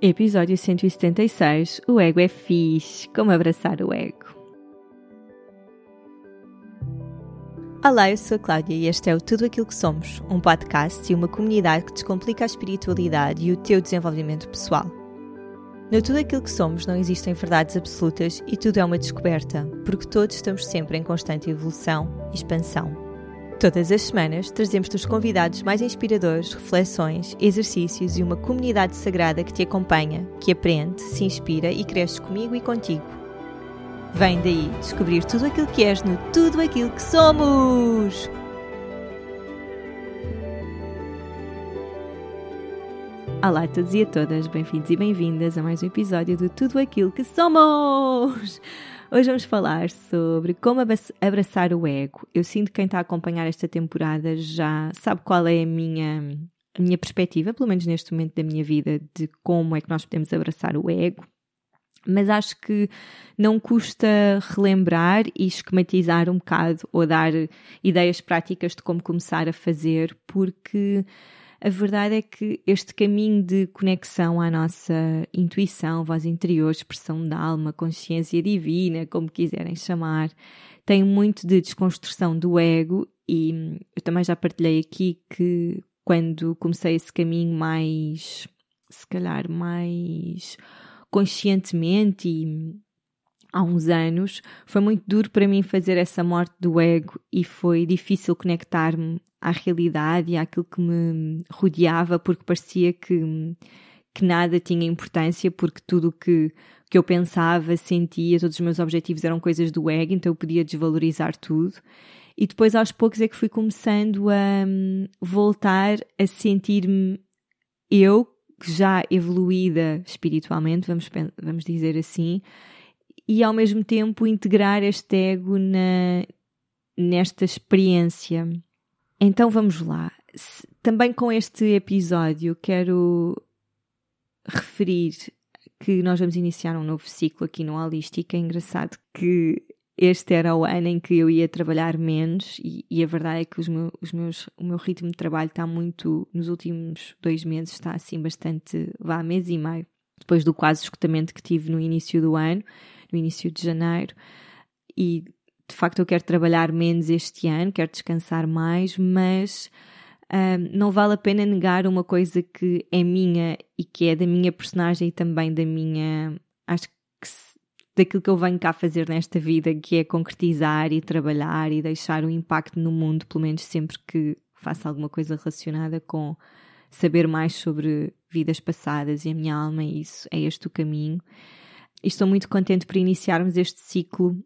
Episódio 176 O ego é fixe. Como abraçar o ego? Olá, eu sou a Cláudia e este é o Tudo Aquilo que Somos, um podcast e uma comunidade que descomplica a espiritualidade e o teu desenvolvimento pessoal. No Tudo Aquilo que Somos não existem verdades absolutas e tudo é uma descoberta, porque todos estamos sempre em constante evolução e expansão. Todas as semanas trazemos-te os convidados mais inspiradores, reflexões, exercícios e uma comunidade sagrada que te acompanha, que aprende, se inspira e cresce comigo e contigo. Vem daí descobrir tudo aquilo que és no Tudo Aquilo que Somos! Olá a todos e a todas, bem-vindos e bem-vindas a mais um episódio do Tudo Aquilo que Somos! Hoje vamos falar sobre como abraçar o ego. Eu sinto que quem está a acompanhar esta temporada já sabe qual é a minha, a minha perspectiva, pelo menos neste momento da minha vida, de como é que nós podemos abraçar o ego. Mas acho que não custa relembrar e esquematizar um bocado ou dar ideias práticas de como começar a fazer, porque a verdade é que este caminho de conexão à nossa intuição, voz interior, expressão da alma, consciência divina, como quiserem chamar, tem muito de desconstrução do ego e eu também já partilhei aqui que quando comecei esse caminho mais, se calhar, mais conscientemente e há uns anos, foi muito duro para mim fazer essa morte do ego e foi difícil conectar-me à realidade e àquilo que me rodeava, porque parecia que, que nada tinha importância, porque tudo o que, que eu pensava, sentia, todos os meus objetivos eram coisas do ego, então eu podia desvalorizar tudo. E depois, aos poucos, é que fui começando a hum, voltar a sentir-me eu, já evoluída espiritualmente, vamos, vamos dizer assim, e ao mesmo tempo integrar este ego na, nesta experiência. Então vamos lá. Também com este episódio quero referir que nós vamos iniciar um novo ciclo aqui no Holística. É engraçado que este era o ano em que eu ia trabalhar menos e, e a verdade é que os os meus, o meu ritmo de trabalho está muito, nos últimos dois meses, está assim bastante, vá, mês e meio, depois do quase escutamento que tive no início do ano no início de janeiro, e de facto eu quero trabalhar menos este ano, quero descansar mais, mas um, não vale a pena negar uma coisa que é minha e que é da minha personagem e também da minha. Acho que daquilo que eu venho cá fazer nesta vida, que é concretizar e trabalhar e deixar um impacto no mundo, pelo menos sempre que faça alguma coisa relacionada com saber mais sobre vidas passadas e a minha alma, isso é este o caminho e estou muito contente por iniciarmos este ciclo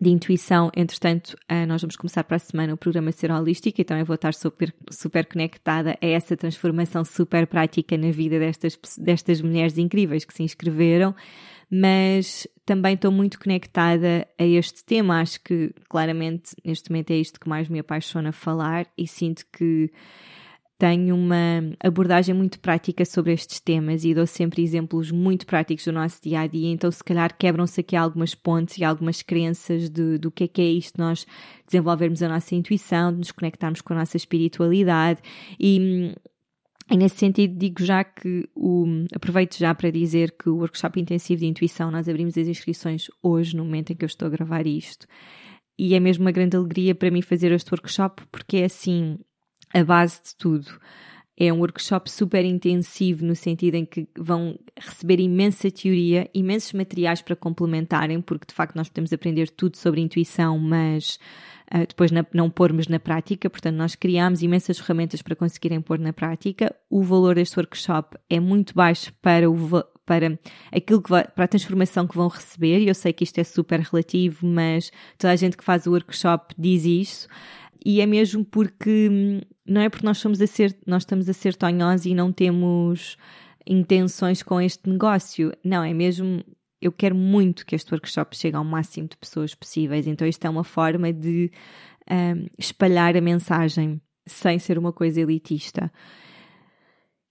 de intuição. Entretanto, uh, nós vamos começar para a semana o programa Ser Holístico, então eu vou estar super, super conectada a essa transformação super prática na vida destas, destas mulheres incríveis que se inscreveram, mas também estou muito conectada a este tema. Acho que claramente neste momento é isto que mais me apaixona falar e sinto que tenho uma abordagem muito prática sobre estes temas e dou sempre exemplos muito práticos do nosso dia a dia, então se calhar quebram-se aqui algumas pontes e algumas crenças de, do que é que é isto, nós desenvolvermos a nossa intuição, de nos conectarmos com a nossa espiritualidade e. E nesse sentido, digo já que o, aproveito já para dizer que o workshop intensivo de intuição, nós abrimos as inscrições hoje, no momento em que eu estou a gravar isto. E é mesmo uma grande alegria para mim fazer este workshop, porque é assim, a base de tudo. É um workshop super intensivo no sentido em que vão receber imensa teoria, imensos materiais para complementarem, porque de facto nós podemos aprender tudo sobre intuição, mas uh, depois na, não pormos na prática. Portanto, nós criamos imensas ferramentas para conseguirem pôr na prática. O valor deste workshop é muito baixo para o para aquilo que vai, para a transformação que vão receber. Eu sei que isto é super relativo, mas toda a gente que faz o workshop diz isso e é mesmo porque hum, não é porque nós somos a ser, nós estamos a ser tonhosos e não temos intenções com este negócio. Não, é mesmo eu quero muito que este workshop chegue ao máximo de pessoas possíveis. Então, isto é uma forma de um, espalhar a mensagem sem ser uma coisa elitista.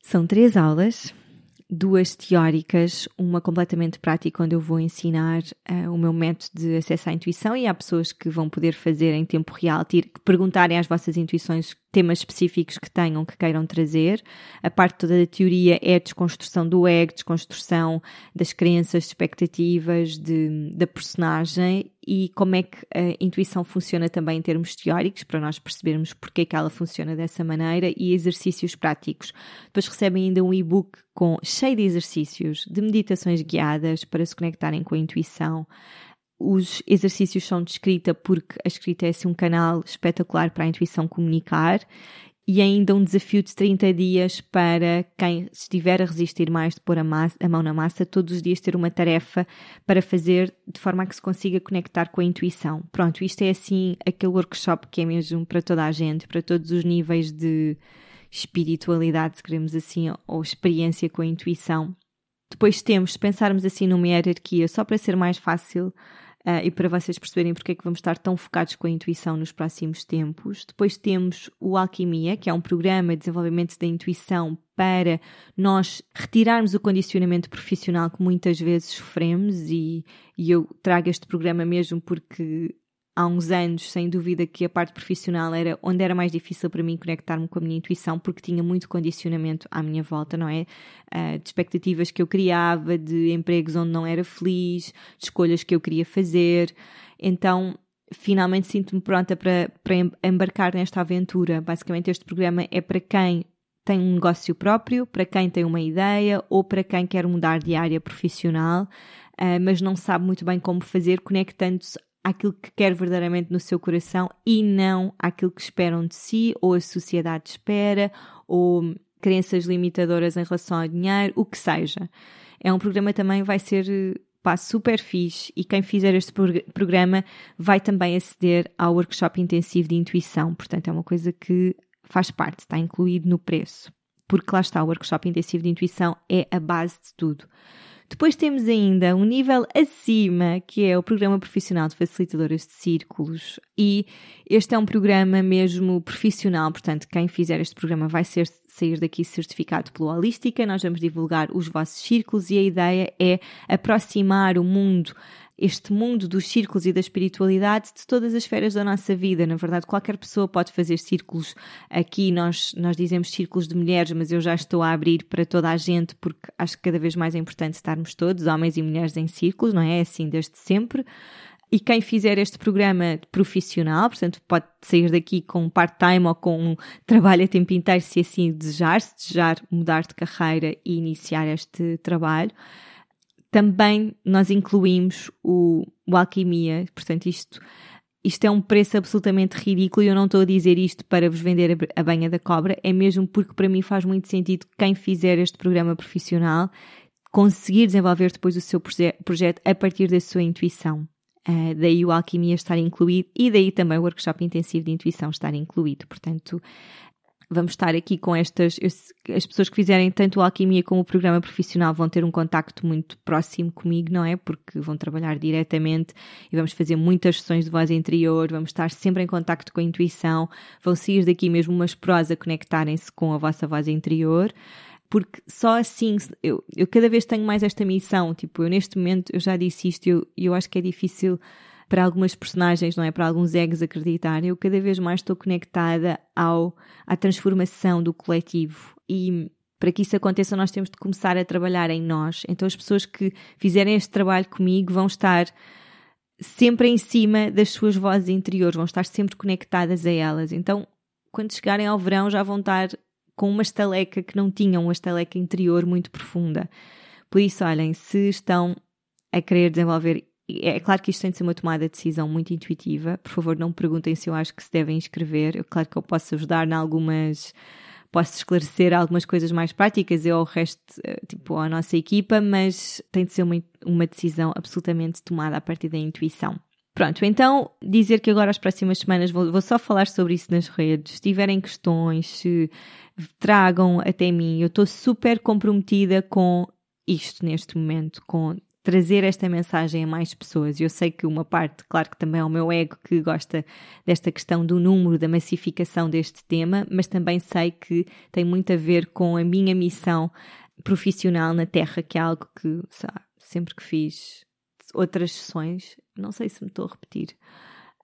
São três aulas duas teóricas, uma completamente prática, onde eu vou ensinar uh, o meu método de acesso à intuição e há pessoas que vão poder fazer em tempo real, ter, perguntarem às vossas intuições temas específicos que tenham, que queiram trazer. A parte toda da teoria é a desconstrução do ego, desconstrução das crenças, expectativas de, da personagem e como é que a intuição funciona também em termos teóricos, para nós percebermos porque é que ela funciona dessa maneira e exercícios práticos. Depois recebem ainda um e-book com, cheio de exercícios, de meditações guiadas para se conectarem com a intuição. Os exercícios são de escrita porque a escrita é assim um canal espetacular para a intuição comunicar e ainda um desafio de 30 dias para quem estiver a resistir mais de pôr a, massa, a, mão na massa, todos os dias ter uma tarefa para fazer de forma a que se consiga conectar com a intuição. Pronto, isto é assim aquele workshop que é mesmo para toda a gente, para todos os níveis de espiritualidade, se queremos assim, ou experiência com a intuição. Depois temos, se pensarmos assim numa hierarquia, só para ser mais fácil, Uh, e para vocês perceberem porque é que vamos estar tão focados com a intuição nos próximos tempos. Depois temos o Alquimia, que é um programa de desenvolvimento da intuição para nós retirarmos o condicionamento profissional que muitas vezes sofremos e, e eu trago este programa mesmo porque há uns anos, sem dúvida, que a parte profissional era onde era mais difícil para mim conectar-me com a minha intuição, porque tinha muito condicionamento à minha volta, não é? Uh, de expectativas que eu criava, de empregos onde não era feliz, de escolhas que eu queria fazer. Então, finalmente sinto-me pronta para, para embarcar nesta aventura. Basicamente, este programa é para quem tem um negócio próprio, para quem tem uma ideia ou para quem quer mudar de área profissional. Uh, mas não sabe muito bem como fazer, conectando-se àquilo que quer verdadeiramente no seu coração e não àquilo que esperam de si, ou a sociedade espera, ou crenças limitadoras em relação ao dinheiro, o que seja. É um programa também vai ser pá, super fixe e quem fizer este programa vai também aceder ao workshop intensivo de intuição, portanto é uma coisa que faz parte, está incluído no preço. Porque lá está, o workshop intensivo de intuição é a base de tudo. Depois temos ainda um nível acima, que é o Programa Profissional de Facilitadoras de Círculos. E este é um programa mesmo profissional, portanto, quem fizer este programa vai ser, sair daqui certificado pela Holística. Nós vamos divulgar os vossos círculos e a ideia é aproximar o mundo este mundo dos círculos e da espiritualidade de todas as esferas da nossa vida. Na verdade, qualquer pessoa pode fazer círculos aqui. Nós, nós dizemos círculos de mulheres, mas eu já estou a abrir para toda a gente porque acho que cada vez mais é importante estarmos todos, homens e mulheres, em círculos, não é? É assim desde sempre. E quem fizer este programa profissional, portanto, pode sair daqui com part-time ou com um trabalho a tempo inteiro, se assim desejar, se desejar mudar de carreira e iniciar este trabalho também nós incluímos o, o alquimia, portanto, isto, isto é um preço absolutamente ridículo e eu não estou a dizer isto para vos vender a, a banha da cobra, é mesmo porque para mim faz muito sentido quem fizer este programa profissional conseguir desenvolver depois o seu proje projeto a partir da sua intuição. Uh, daí o Alquimia estar incluído e daí também o workshop intensivo de intuição estar incluído. Portanto, vamos estar aqui com estas. As pessoas que fizerem tanto a alquimia como o programa profissional vão ter um contacto muito próximo comigo, não é? Porque vão trabalhar diretamente e vamos fazer muitas sessões de voz interior, vamos estar sempre em contacto com a intuição, vão sair daqui mesmo umas prós a conectarem-se com a vossa voz interior. Porque só assim, eu, eu cada vez tenho mais esta missão, tipo, eu neste momento, eu já disse isto, eu, eu acho que é difícil para algumas personagens, não é? Para alguns egos acreditar. Eu cada vez mais estou conectada ao, à transformação do coletivo e para que isso aconteça, nós temos de começar a trabalhar em nós. Então, as pessoas que fizerem este trabalho comigo vão estar sempre em cima das suas vozes interiores, vão estar sempre conectadas a elas. Então, quando chegarem ao verão, já vão estar com uma estaleca que não tinham, uma estaleca interior muito profunda. Por isso, olhem, se estão a querer desenvolver é claro que isto tem de ser uma tomada de decisão muito intuitiva. Por favor, não me perguntem se eu acho que se devem inscrever. Eu, claro que eu posso ajudar em algumas. Posso esclarecer algumas coisas mais práticas, eu ao resto, eh, tipo, à nossa equipa, mas tem de ser uma, uma decisão absolutamente tomada a partir da intuição. Pronto, então dizer que agora as próximas semanas vou, vou, só falar sobre isso nas redes. Se tiverem questões, se tragam até mim. Eu estou super comprometida com isto neste momento, com trazer esta mensagem a mais pessoas. Eu sei que uma parte, claro que também é o meu ego que gosta desta questão do número, da massificação deste tema, mas também sei que tem muito a ver com a minha missão profissional na Terra, que é algo que sabe, sempre que fiz outras sessões, não sei se me estou a repetir,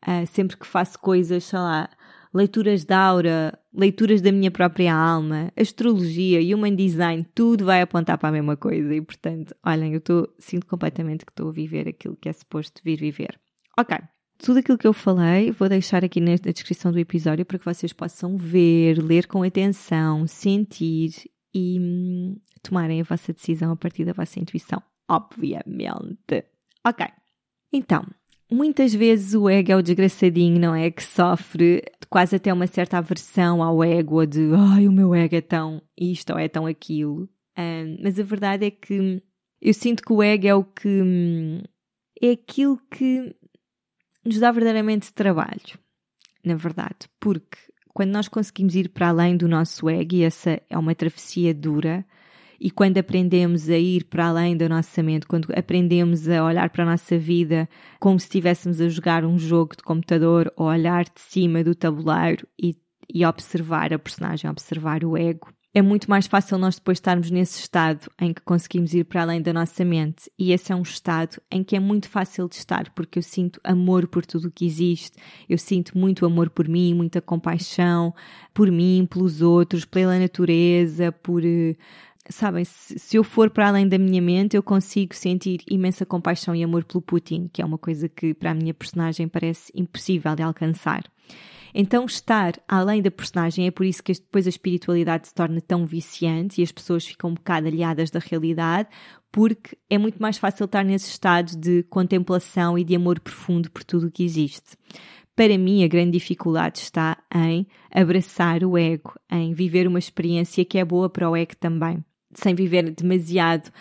uh, sempre que faço coisas, sei lá, leituras de aura, leituras da minha própria alma, astrologia, human design, tudo vai apontar para a mesma coisa. E portanto, olhem, eu tô, sinto completamente que estou a viver aquilo que é suposto vir viver. Ok. Tudo aquilo que eu falei, vou deixar aqui na descrição do episódio para que vocês possam ver, ler com atenção, sentir e hum, tomarem a vossa decisão a partir da vossa intuição, obviamente. Ok. Então, muitas vezes o ego é o desgraçadinho, não é? Que sofre quase até uma certa aversão ao ego, de ai, o meu ego é tão isto ou é tão aquilo. Mas a verdade é que eu sinto que o ego é o que é aquilo que nos dá verdadeiramente trabalho, na verdade, porque quando nós conseguimos ir para além do nosso ego, e essa é uma travessia dura, e quando aprendemos a ir para além da nossa mente, quando aprendemos a olhar para a nossa vida como se estivéssemos a jogar um jogo de computador ou olhar de cima do tabuleiro e, e observar a personagem, observar o ego, é muito mais fácil nós depois estarmos nesse estado em que conseguimos ir para além da nossa mente. E esse é um estado em que é muito fácil de estar, porque eu sinto amor por tudo o que existe, eu sinto muito amor por mim, muita compaixão por mim, pelos outros, pela natureza, por eh, sabem, se, se, eu for para além da minha mente, eu consigo sentir imensa compaixão e amor pelo Putin, que é uma coisa que para a minha personagem parece impossível de alcançar. Então, estar além da personagem é por isso que depois a espiritualidade se torna tão viciante e as pessoas ficam um bocado aliadas da realidade, porque é muito mais fácil estar nesse estado de contemplação e de amor profundo por tudo o que existe. Para mim, a grande dificuldade está em abraçar o ego, em viver uma experiência que é boa para o ego também sem viver demasiado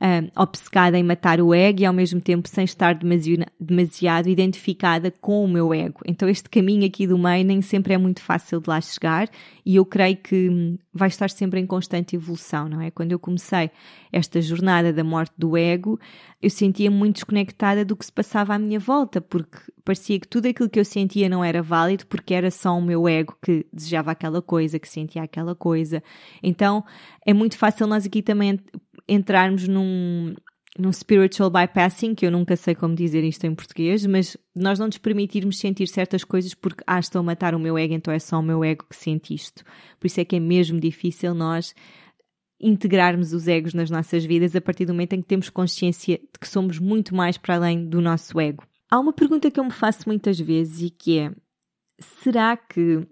uh, obcecada em matar o ego e ao mesmo tempo sem estar demasiado, demasiado identificada com o meu ego. Então este caminho aqui do meio nem sempre é muito fácil de lá chegar e eu creio que hum, vai estar sempre em constante evolução, não é? Quando eu comecei esta jornada da morte do ego, eu sentia muito desconectada do que se passava à minha volta, porque parecia que tudo aquilo que eu sentia não era válido porque era só o meu ego que desejava aquela coisa, que sentia aquela coisa. Então é muito fácil nós aqui também entrarmos num, num spiritual bypassing, que eu nunca sei como dizer isto em português, mas nós não nos permitirmos sentir certas coisas porque, ah, estou a matar o meu ego, então é só o meu ego que sente isto. Por isso é que é mesmo difícil nós integrarmos os egos nas nossas vidas a partir do momento em que temos consciência de que somos muito mais para além do nosso ego. Há uma pergunta que eu me faço muitas vezes e que é: será que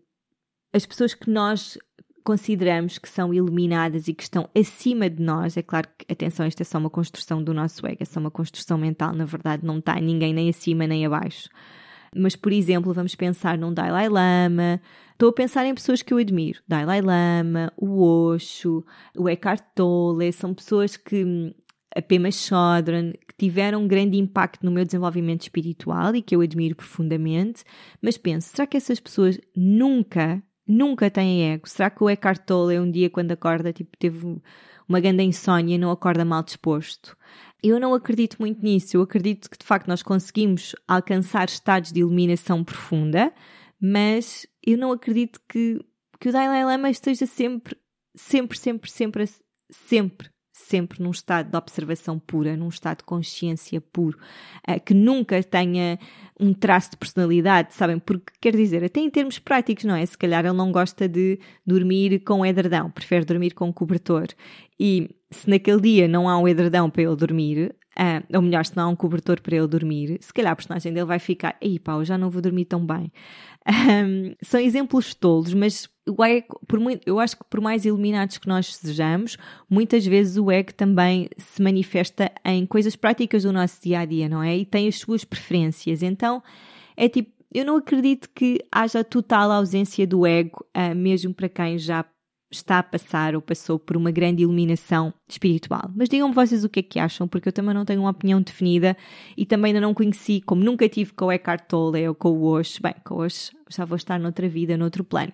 as pessoas que nós consideramos que são iluminadas e que estão acima de nós, é claro que, atenção, isto é só uma construção do nosso ego, é só uma construção mental, na verdade não está ninguém nem acima nem abaixo. Mas, por exemplo, vamos pensar num Dalai Lama, estou a pensar em pessoas que eu admiro, Dalai Lama, o Osho, o Eckhart Tolle, são pessoas que, a Pema Chodron, que tiveram um grande impacto no meu desenvolvimento espiritual e que eu admiro profundamente, mas penso, será que essas pessoas nunca nunca têm ego. Será que o Eckhart Tolle um dia quando acorda, tipo, teve uma grande insónia e não acorda mal disposto? Eu não acredito muito nisso. Eu acredito que de facto nós conseguimos alcançar estados de iluminação profunda, mas eu não acredito que, que o Dalai Lama esteja sempre, sempre, sempre, sempre, sempre sempre num estado de observação pura, num estado de consciência puro, uh, que nunca tenha um traço de personalidade, sabem? Porque quer dizer, até em termos práticos, não é? Se calhar ele não gosta de dormir com edredão, prefere dormir com cobertor. E se naquele dia não há um edredão para ele dormir, Uh, ou melhor, se não há um cobertor para ele dormir, se calhar a personagem dele vai ficar, ei pá, eu já não vou dormir tão bem. Um, são exemplos tolos, mas o ego, por muito, eu acho que por mais iluminados que nós sejamos, muitas vezes o ego também se manifesta em coisas práticas do nosso dia a dia, não é? E tem as suas preferências. Então, é tipo, eu não acredito que haja total ausência do ego, uh, mesmo para quem já está a passar ou passou por uma grande iluminação espiritual. Mas digam-me vocês o que é que acham, porque eu também não tenho uma opinião definida e também ainda não conheci, como nunca tive com o Eckhart Tolle ou com o Osho, bem, com o Osho já vou estar noutra vida, noutro plano.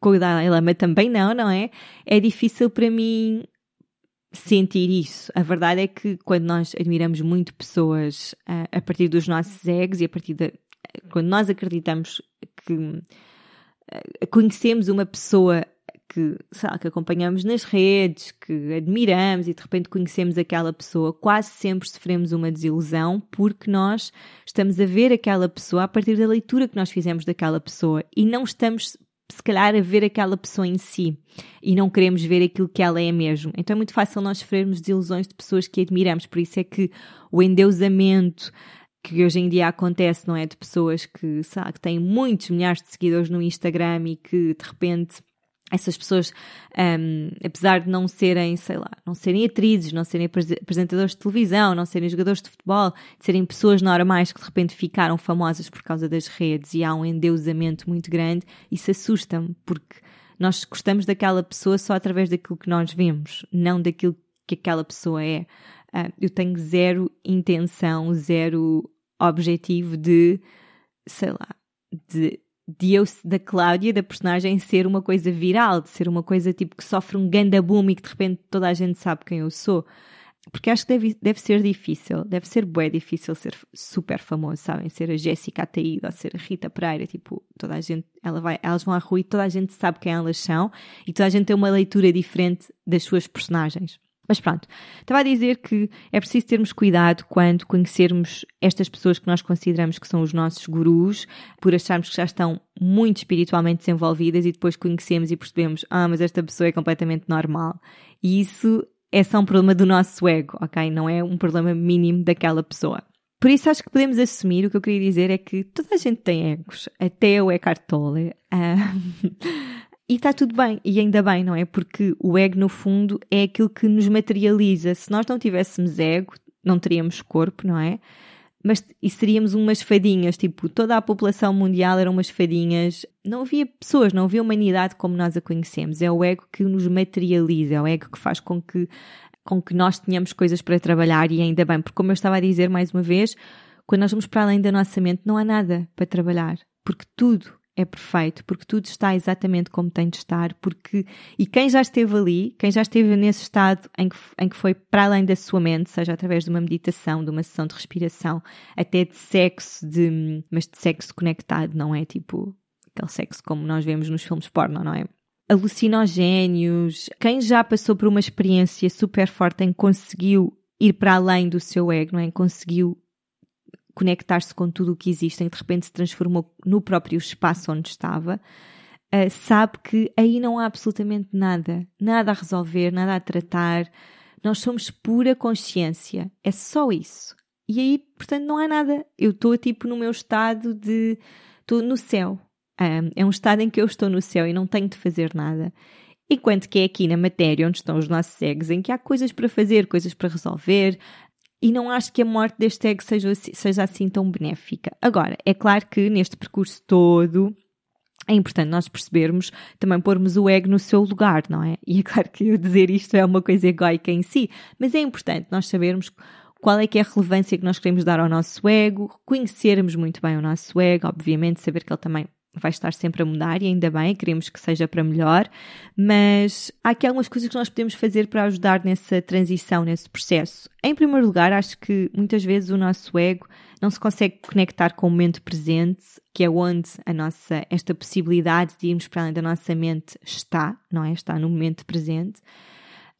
Com o Dalai Lama também não, não é? É difícil para mim sentir isso. A verdade é que quando nós admiramos muito pessoas a, a partir dos nossos egos e a partir da... quando nós acreditamos que ah, conhecemos uma pessoa que, lá, que acompanhamos nas redes, que admiramos e de repente conhecemos aquela pessoa, quase sempre sofremos uma desilusão porque nós estamos a ver aquela pessoa a partir da leitura que nós fizemos daquela pessoa e não estamos se calhar a ver aquela pessoa em si e não queremos ver aquilo que ela é mesmo. Então é muito fácil nós sofrermos desilusões de pessoas que admiramos, por isso é que o endeusamento, que hoje em dia acontece, não é? De pessoas que, sabe, que têm muitos milhares de seguidores no Instagram e que de repente essas pessoas, um, apesar de não serem, sei lá, não serem atrizes, não serem apresentadores de televisão, não serem jogadores de futebol, de serem pessoas normais que de repente ficaram famosas por causa das redes e há um endeusamento muito grande, isso assusta-me, porque nós gostamos daquela pessoa só através daquilo que nós vemos, não daquilo que aquela pessoa é. Uh, eu tenho zero intenção, zero objetivo de, sei lá, de, de eu, da Cláudia, da personagem, ser uma coisa viral, de ser uma coisa tipo que sofre um ganda boom e que de repente toda a gente sabe quem eu sou. Porque acho que deve, deve ser difícil, deve ser bué difícil ser super famoso, sabem? Ser a Jéssica Ataída ser a Rita Pereira, tipo, toda a gente, ela vai, elas vão à rua e toda a gente sabe quem elas são e toda a gente tem uma leitura diferente das suas personagens. Mas pronto, estava a dizer que é preciso termos cuidado quando conhecermos estas pessoas que nós consideramos que são os nossos gurus, por acharmos que já estão muito espiritualmente desenvolvidas e depois conhecemos e percebemos, ah, mas esta pessoa é completamente normal. E isso é só um problema do nosso ego, ok? Não é um problema mínimo daquela pessoa. Por isso acho que podemos assumir, o que eu queria dizer é que toda a gente tem egos, até o Eckhart Tolle. Uh, E está tudo bem, e ainda bem, não é? Porque o ego, no fundo, é aquilo que nos materializa. Se nós não tivéssemos ego, não teríamos corpo, não é? Mas e seríamos umas fadinhas, tipo, toda a população mundial eram umas fadinhas. Não havia pessoas, não havia humanidade como nós a conhecemos. É o ego que nos materializa, é o ego que faz com que, com que nós tenhamos coisas para trabalhar, e ainda bem, porque, como eu estava a dizer mais uma vez, quando nós vamos para além da nossa mente, não há nada para trabalhar, porque tudo é perfeito, porque tudo está exatamente como tem de estar, porque e quem já esteve ali, quem já esteve nesse estado em que, em que foi para além da sua mente, seja através de uma meditação, de uma sessão de respiração, até de sexo, de, mas de sexo conectado, não é tipo aquele sexo como nós vemos nos filmes porno, não é? Alucinogénios, quem já passou por uma experiência super forte em que conseguiu ir para além do seu ego, não é? Conseguiu conectar-se com tudo o que existe e de repente se transformou no próprio espaço onde estava, uh, sabe que aí não há absolutamente nada, nada a resolver, nada a tratar. Nós somos pura consciência, é só isso. E aí, portanto, não há nada. Eu estou tipo no meu estado de. Estou no céu. Um, é um estado em que eu estou no céu e não tenho de fazer nada. Enquanto que é aqui na matéria onde estão os nossos egos, em que há coisas para fazer, coisas para resolver, e não acho que a morte deste ego seja, seja assim tão benéfica. Agora, é claro que neste percurso todo é importante nós percebermos, também pormos o ego no seu lugar, não é? E é claro que eu dizer isto é uma coisa egoica em si, mas é importante nós sabermos qual é que é a relevância que nós queremos dar ao nosso ego, conhecermos muito bem o nosso ego, obviamente, saber que ele também vai estar sempre a mudar e ainda bem, queremos que seja para melhor, mas há aqui algumas coisas que nós podemos fazer para ajudar nessa transição, nesse processo. Em primeiro lugar, acho que muitas vezes o nosso ego não se consegue conectar com o momento presente, que é onde a nossa, esta possibilidade de irmos para além da nossa mente está, não é? Está no momento presente,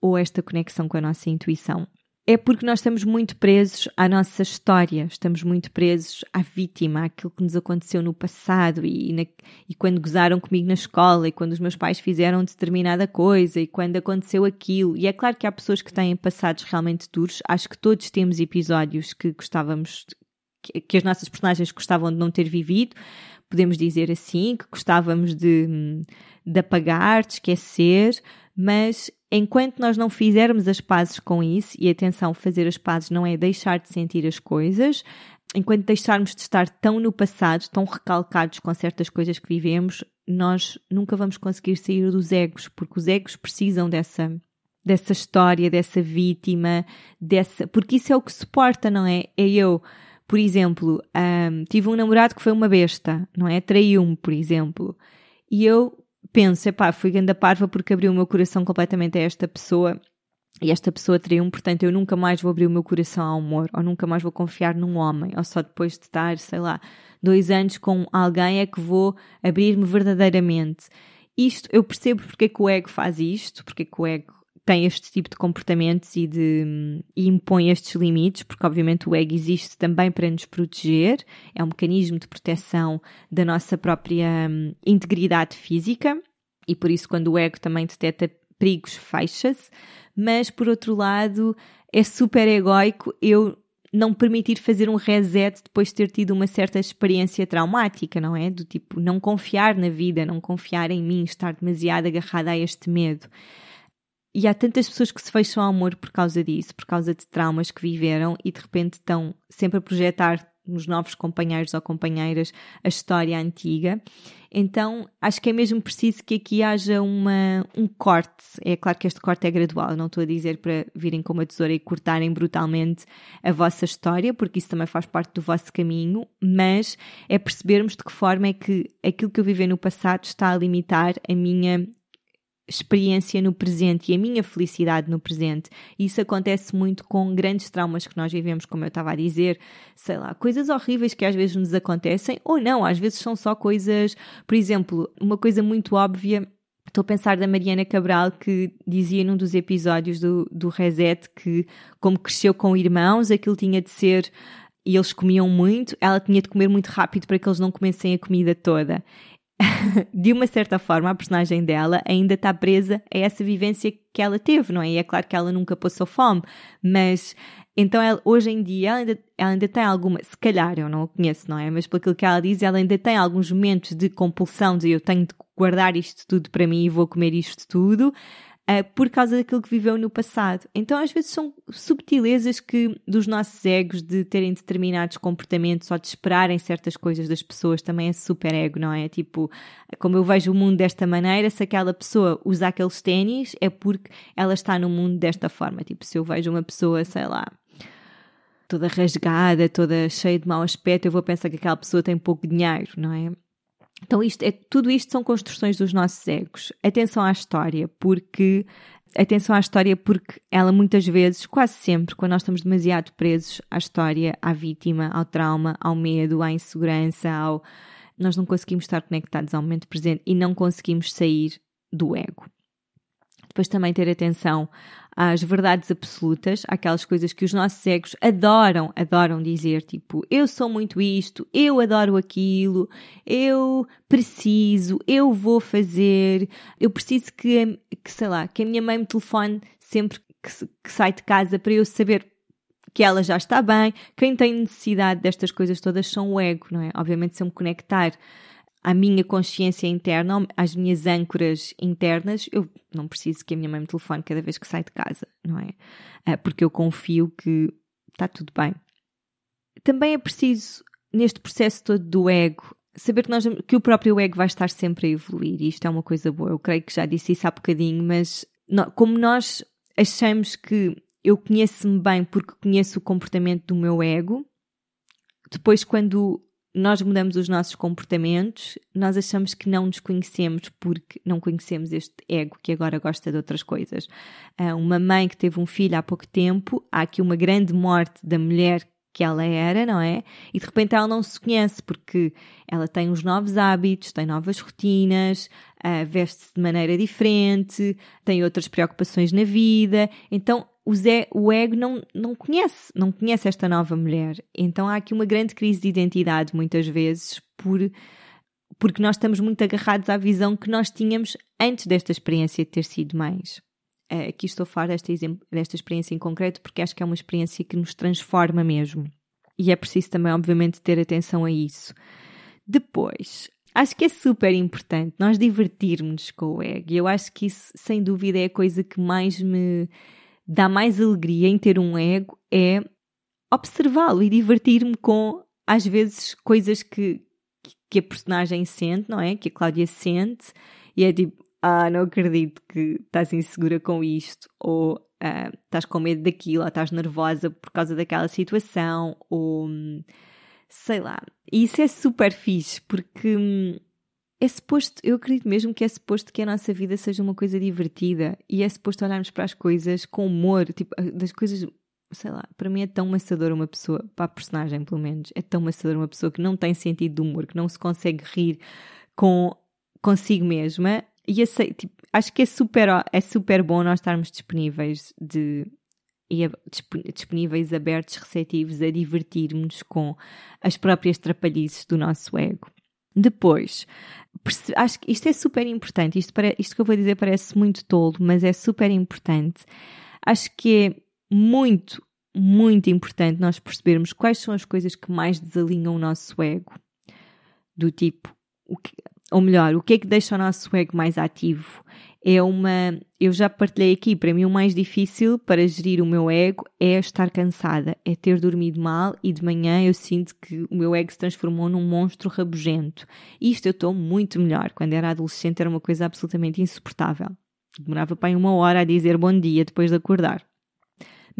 ou esta conexão com a nossa intuição é porque nós estamos muito presos à nossa história, estamos muito presos à vítima, àquilo que nos aconteceu no passado e, na, e, quando gozaram comigo na escola e quando os meus pais fizeram determinada coisa e quando aconteceu aquilo. E é claro que há pessoas que têm passados realmente duros, acho que todos temos episódios que gostávamos, que, que as nossas personagens gostavam de não ter vivido, podemos dizer assim, que gostávamos de, de apagar, de esquecer, mas enquanto nós não fizermos as pazes com isso, e atenção, fazer as pazes não é deixar de sentir as coisas, enquanto deixarmos de estar tão no passado, tão recalcados com certas coisas que vivemos, nós nunca vamos conseguir sair dos egos, porque os egos precisam dessa dessa história, dessa vítima, dessa, porque isso é o que suporta, não é? É eu, por exemplo, um, tive um namorado que foi uma besta, não é? Traiu-me, por exemplo, e eu penso, epá, fui ganda parva porque abri o meu coração completamente a esta pessoa e esta pessoa traiu-me, portanto eu nunca mais vou abrir o meu coração ao amor, ou nunca mais vou confiar num homem, ou só depois de estar, sei lá, dois anos com alguém é que vou abrir-me verdadeiramente. isto, eu percebo porque é que o ego faz isto, porque é que o ego tem este tipo de comportamentos e, de, e impõe estes limites, porque obviamente o ego existe também para nos proteger, é um mecanismo de proteção da nossa própria hum, integridade física, e por isso quando o ego também detecta perigos, fecha-se, mas por outro lado é super egoico eu não permitir fazer um reset depois de ter tido uma certa experiência traumática, não é? Do tipo, não confiar na vida, não confiar em mim, estar demasiado agarrada a este medo. E há tantas pessoas que se fecham ao amor por causa disso, por causa de traumas que viveram e de repente estão sempre a projetar nos novos companheiros ou companheiras a história antiga. Então, acho que é mesmo preciso que aqui haja uma, um corte. É claro que este corte é gradual, não estou a dizer para virem com uma tesoura e cortarem brutalmente a vossa história, porque isso também faz parte do vosso caminho, mas é percebermos de que forma é que aquilo que eu vivi no passado está a limitar a minha experiência no presente e a minha felicidade no presente. Isso acontece muito com grandes traumas que nós vivemos, como eu estava a dizer, sei lá, coisas horríveis que às vezes nos acontecem, ou não, às vezes são só coisas, por exemplo, uma coisa muito óbvia. Estou a pensar da Mariana Cabral que dizia num dos episódios do, do Reset que, como cresceu com irmãos, aquilo tinha de ser e eles comiam muito, ela tinha de comer muito rápido para que eles não comessem a comida toda. de uma certa forma, a personagem dela ainda está presa a essa vivência que ela teve, não é? E é claro que ela nunca passou fome, mas então ela, hoje em dia ela ainda, ela ainda tem alguma, se calhar eu não a conheço, não é? Mas pelo que ela diz, ela ainda tem alguns momentos de compulsão de eu tenho de guardar isto tudo para mim e vou comer isto tudo, uh, por causa daquilo que viveu no passado. Então, às vezes, são subtilezas que dos nossos egos de terem determinados comportamentos ou de esperarem certas coisas das pessoas também é super ego, não é? Tipo, como eu vejo o mundo desta maneira, se aquela pessoa usa aqueles ténis, é porque ela está no mundo desta forma. Tipo, se eu vejo uma pessoa, sei lá, toda rasgada, toda cheia de mau aspecto, eu vou pensar que aquela pessoa tem pouco dinheiro, não é? Então, isto é, tudo isto são construções dos nossos egos. Atenção à história, porque atenção à história porque ela muitas vezes, quase sempre, quando nós estamos demasiado presos à história, à vítima, ao trauma, ao medo, à insegurança, ao nós não conseguimos estar conectados ao momento presente e não conseguimos sair do ego. Depois também ter atenção às verdades absolutas, aquelas coisas que os nossos egos adoram, adoram dizer, tipo, eu sou muito isto, eu adoro aquilo, eu preciso, eu vou fazer, eu preciso que, que sei lá, que a minha mãe me telefone sempre que, que sai de casa para eu saber que ela já está bem. Quem tem necessidade destas coisas todas são o ego, não é? Obviamente, se eu me conectar à minha consciência interna, às minhas âncoras internas, eu não preciso que a minha mãe me telefone cada vez que sai de casa, não é? Ah, porque eu confio que está tudo bem. Também é preciso, neste processo todo do ego, saber que, nós, que o próprio ego vai estar sempre a evoluir, e isto é uma coisa boa. Eu creio que já disse isso há bocadinho, mas como nós achamos que eu conheço-me bem porque conheço o comportamento do meu ego, depois, quando nós mudamos os nossos comportamentos, nós achamos que não nos conhecemos porque não conhecemos este ego que agora gosta de outras coisas. Ah, uma mãe que teve um filho há pouco tempo, há aqui uma grande morte da mulher que ela era, não é? E de repente ela não se conhece porque ela tem uns novos hábitos, tem novas rotinas, uh, veste-se de maneira diferente, tem outras preocupações na vida. Então o, Zé, o ego não, não conhece, não conhece esta nova mulher. Então há aqui uma grande crise de identidade, muitas vezes, por, porque nós estamos muito agarrados à visão que nós tínhamos antes desta experiência de ter sido mães. Uh, aqui estou a falar desta, desta experiência em concreto porque acho que é uma experiência que nos transforma mesmo. E é preciso também, obviamente, ter atenção a isso. Depois, acho que é super importante nós divertirmos com o ego. Eu acho que isso, sem dúvida, é a coisa que mais me dá mais alegria em ter um ego é observá-lo e divertir-me com, às vezes, coisas que, que a personagem sente, não é? Que a Cláudia sente, e é tipo, ah, não acredito que estás insegura com isto, ou ah, estás com medo daquilo, ou estás nervosa por causa daquela situação, ou sei lá. E isso é super fixe, porque hum, é suposto, eu acredito mesmo que é suposto que a nossa vida seja uma coisa divertida e é suposto olharmos para as coisas com humor, tipo, das coisas, sei lá, para mim é tão maçador uma pessoa, para a personagem pelo menos, é tão maçador uma pessoa que não tem sentido de humor, que não se consegue rir com consigo mesma. e sei, tipo, acho que é super, é super bom nós estarmos disponíveis de e disponíveis, abertos, receptivos a divertirmos com as próprias trapalhices do nosso ego. Depois, acho que isto é super importante. Isto, isto que eu vou dizer parece muito tolo, mas é super importante. Acho que é muito, muito importante nós percebermos quais são as coisas que mais desalinham o nosso ego. Do tipo, que, ou melhor, o que é que deixa o nosso ego mais ativo? É uma. Eu já partilhei aqui, para mim o mais difícil para gerir o meu ego é estar cansada, é ter dormido mal e de manhã eu sinto que o meu ego se transformou num monstro rabugento. Isto eu estou muito melhor. Quando era adolescente era uma coisa absolutamente insuportável. Demorava para uma hora a dizer bom dia depois de acordar.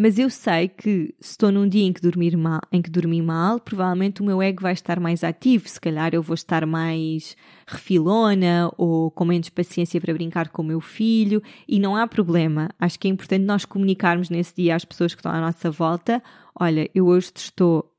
Mas eu sei que se estou num dia em que, dormir mal, em que dormi mal, provavelmente o meu ego vai estar mais ativo. Se calhar eu vou estar mais refilona ou com menos paciência para brincar com o meu filho. E não há problema. Acho que é importante nós comunicarmos nesse dia às pessoas que estão à nossa volta: olha, eu hoje estou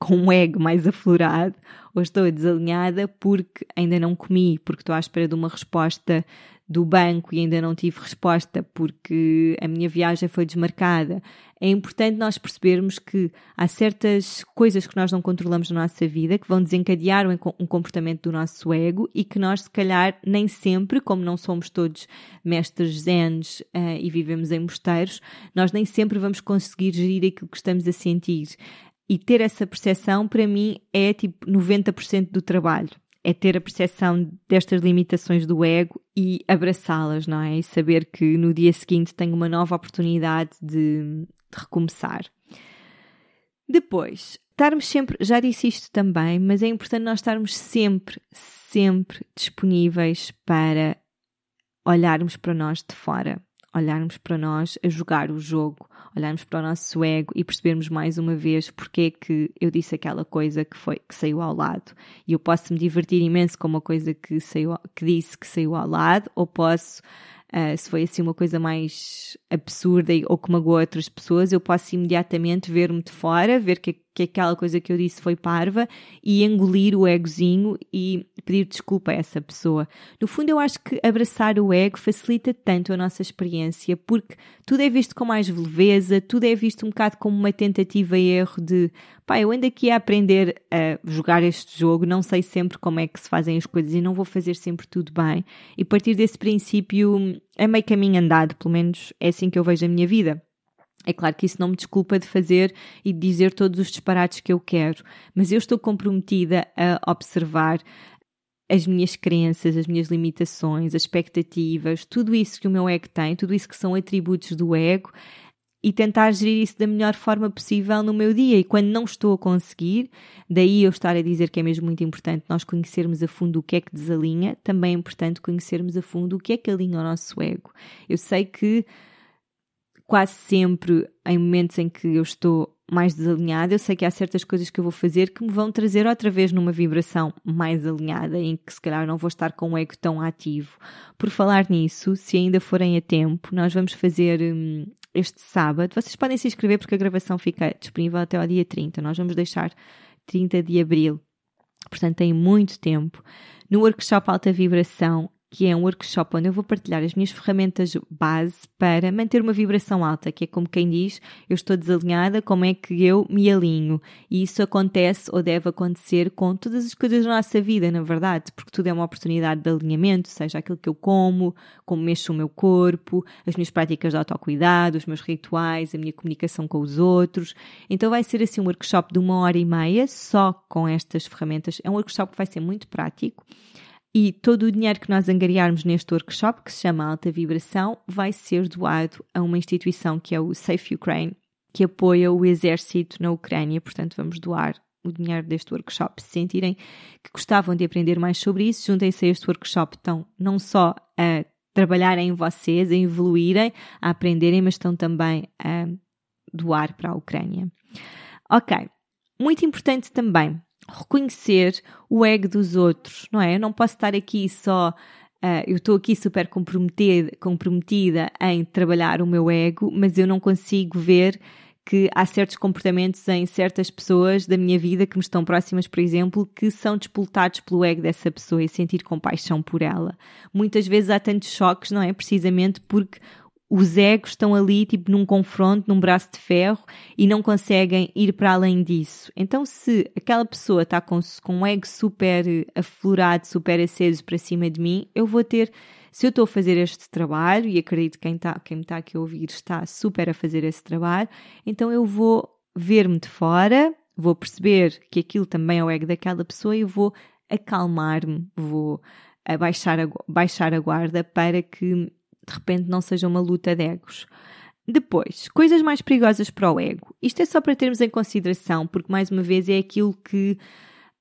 com um ego mais aflorado, ou estou desalinhada porque ainda não comi, porque estou à espera de uma resposta do banco e ainda não tive resposta porque a minha viagem foi desmarcada. É importante nós percebermos que há certas coisas que nós não controlamos na nossa vida que vão desencadear um comportamento do nosso ego e que nós, se calhar, nem sempre, como não somos todos mestres zenes uh, e vivemos em mosteiros, nós nem sempre vamos conseguir gerir aquilo que estamos a sentir. E ter essa percepção, para mim, é tipo 90% do trabalho é ter a percepção destas limitações do ego e abraçá-las, não é? E saber que no dia seguinte tenho uma nova oportunidade de, de recomeçar. Depois, estarmos sempre, já disse isto também, mas é importante nós estarmos sempre, sempre disponíveis para olharmos para nós de fora olharmos para nós a jogar o jogo, olharmos para o nosso ego e percebermos mais uma vez porque é que eu disse aquela coisa que foi que saiu ao lado. E eu posso me divertir imenso com uma coisa que saiu que disse que saiu ao lado, ou posso Uh, se foi assim uma coisa mais absurda ou que magoou outras pessoas, eu posso imediatamente ver-me de fora, ver que, que aquela coisa que eu disse foi parva e engolir o egozinho e pedir desculpa a essa pessoa. No fundo, eu acho que abraçar o ego facilita tanto a nossa experiência, porque tudo é visto com mais leveza, tudo é visto um bocado como uma tentativa e erro de pá, eu ando aqui a aprender a jogar este jogo, não sei sempre como é que se fazem as coisas e não vou fazer sempre tudo bem. E a partir desse princípio é meio caminho andado, pelo menos é assim que eu vejo a minha vida. É claro que isso não me desculpa de fazer e de dizer todos os disparates que eu quero, mas eu estou comprometida a observar as minhas crenças, as minhas limitações, as expectativas, tudo isso que o meu ego tem, tudo isso que são atributos do ego, e tentar gerir isso da melhor forma possível no meu dia. E quando não estou a conseguir, daí eu estar a dizer que é mesmo muito importante nós conhecermos a fundo o que é que desalinha, também é importante conhecermos a fundo o que é que alinha o nosso ego. Eu sei que quase sempre em momentos em que eu estou mais desalinhada, eu sei que há certas coisas que eu vou fazer que me vão trazer outra vez numa vibração mais alinhada, em que se calhar não vou estar com o ego tão ativo. Por falar nisso, se ainda forem a tempo, nós vamos fazer hum, este sábado. Vocês podem se inscrever porque a gravação fica disponível até ao dia 30. Nós vamos deixar 30 de abril. Portanto, tem muito tempo. No workshop Alta Vibração, que é um workshop onde eu vou partilhar as minhas ferramentas base para manter uma vibração alta, que é como quem diz, eu estou desalinhada, como é que eu me alinho? E isso acontece ou deve acontecer com todas as coisas da nossa vida, na verdade, porque tudo é uma oportunidade de alinhamento, seja aquilo que eu como, como mexo o meu corpo, as minhas práticas de autocuidado, os meus rituais, a minha comunicação com os outros. Então vai ser assim um workshop de uma hora e meia só com estas ferramentas. É um workshop que vai ser muito prático e todo o dinheiro que nós angariarmos neste workshop, que se chama Alta Vibração, vai ser doado a uma instituição que é o Safe Ukraine, que apoia o exército na Ucrânia. Portanto, vamos doar o dinheiro deste workshop. Se sentirem que gostavam de aprender mais sobre isso, juntem-se a este workshop. Estão não só a trabalhar em vocês, a evoluírem, a aprenderem, mas estão também a doar para a Ucrânia. Ok. Muito importante também reconhecer o ego dos outros, não é? Eu não posso estar aqui só. Uh, eu estou aqui super comprometida, comprometida em trabalhar o meu ego, mas eu não consigo ver que há certos comportamentos em certas pessoas da minha vida que me estão próximas, por exemplo, que são despoltados pelo ego dessa pessoa e sentir compaixão por ela. Muitas vezes há tantos choques, não é? Precisamente porque os egos estão ali, tipo, num confronto, num braço de ferro e não conseguem ir para além disso. Então, se aquela pessoa está com, com um ego super aflorado, super aceso para cima de mim, eu vou ter se eu estou a fazer este trabalho, e acredito que quem, tá, quem me está aqui a ouvir está super a fazer esse trabalho, então eu vou ver-me de fora, vou perceber que aquilo também é o ego daquela pessoa e vou acalmar-me, vou baixar a, baixar a guarda para que de repente não seja uma luta de egos. Depois, coisas mais perigosas para o ego. Isto é só para termos em consideração, porque mais uma vez é aquilo que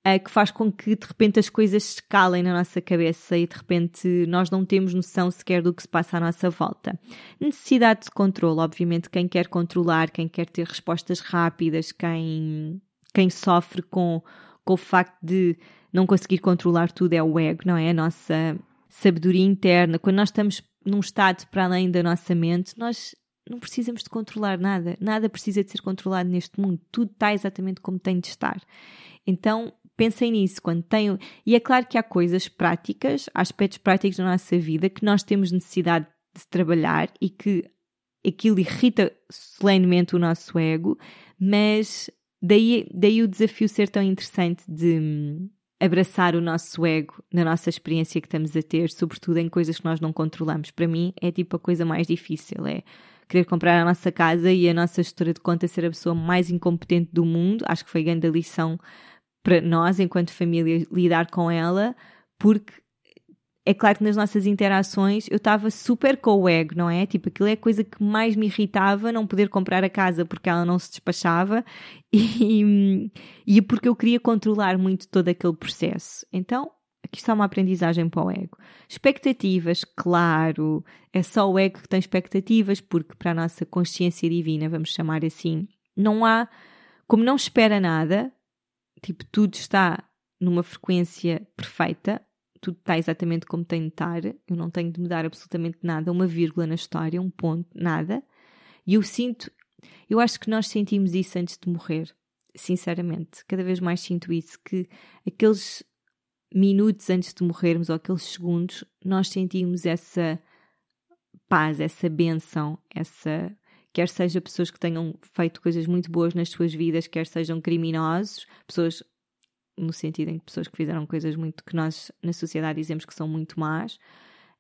uh, que faz com que de repente as coisas escalem na nossa cabeça e de repente nós não temos noção sequer do que se passa à nossa volta. Necessidade de controle, obviamente, quem quer controlar, quem quer ter respostas rápidas, quem, quem sofre com, com o facto de não conseguir controlar tudo é o ego, não é? A nossa sabedoria interna. Quando nós estamos num estado para além da nossa mente, nós não precisamos de controlar nada. Nada precisa de ser controlado neste mundo. Tudo está exatamente como tem de estar. Então, pensem nisso quando tenham. E é claro que há coisas práticas, há aspectos práticos da nossa vida que nós temos necessidade de trabalhar e que aquilo irrita solenemente o nosso ego, mas daí, daí o desafio ser tão interessante de abraçar o nosso ego na nossa experiência que estamos a ter, sobretudo em coisas que nós não controlamos. Para mim é tipo a coisa mais difícil, é querer comprar a nossa casa e a nossa gestora de conta ser a pessoa mais incompetente do mundo. Acho que foi grande lição para nós, enquanto família, lidar com ela, porque é claro que nas nossas interações eu estava super com o ego, não é? Tipo, aquilo é a coisa que mais me irritava, não poder comprar a casa porque ela não se despachava e, e porque eu queria controlar muito todo aquele processo. Então, aqui está uma aprendizagem para o ego. Expectativas, claro, é só o ego que tem expectativas, porque para a nossa consciência divina, vamos chamar assim, não há, como não espera nada, Tipo, tudo está numa frequência perfeita, tudo está exatamente como tem de estar, eu não tenho de mudar absolutamente nada, uma vírgula na história, um ponto, nada. E eu sinto, eu acho que nós sentimos isso antes de morrer, sinceramente, cada vez mais sinto isso, que aqueles minutos antes de morrermos ou aqueles segundos, nós sentimos essa paz, essa benção, essa quer seja pessoas que tenham feito coisas muito boas nas suas vidas, quer sejam criminosos, pessoas no sentido em que pessoas que fizeram coisas muito que nós na sociedade dizemos que são muito más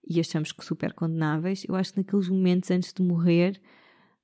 e achamos que super condenáveis. Eu acho que naqueles momentos antes de morrer,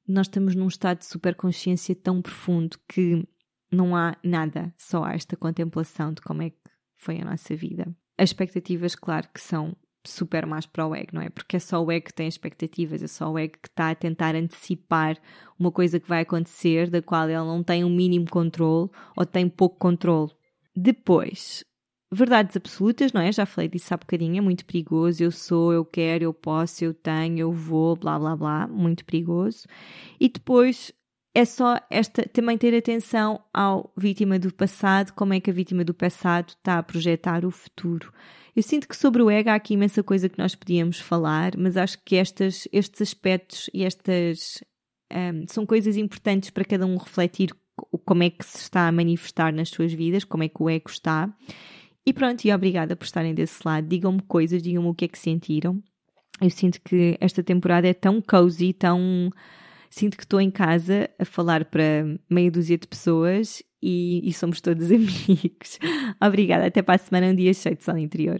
nós estamos num estado de super consciência tão profundo que não há nada, só há esta contemplação de como é que foi a nossa vida. As expectativas, claro, que são super mais para o ego, não é? Porque é só o ego que tem expectativas, é só o ego que está a tentar antecipar uma coisa que vai acontecer, da qual ele não tem um mínimo controle ou tem pouco controle. Depois, verdades absolutas, não é? Já falei disso há bocadinho, é muito perigoso. Eu sou, eu quero, eu posso, eu tenho, eu vou, blá blá blá, muito perigoso. E depois é só esta também ter atenção ao vítima do passado, como é que a vítima do passado está a projetar o futuro. Eu sinto que sobre o ego há aqui imensa coisa que nós podíamos falar, mas acho que estas, estes aspectos e estas um, são coisas importantes para cada um refletir como é que se está a manifestar nas suas vidas, como é que o ego está. E pronto, e obrigada por estarem desse lado. Digam-me coisas, digam-me o que é que sentiram. Eu sinto que esta temporada é tão cozy, tão. Sinto que estou em casa a falar para meia dúzia de pessoas e, e somos todos amigos. Obrigada, até para a semana, um dia cheio de sol interior.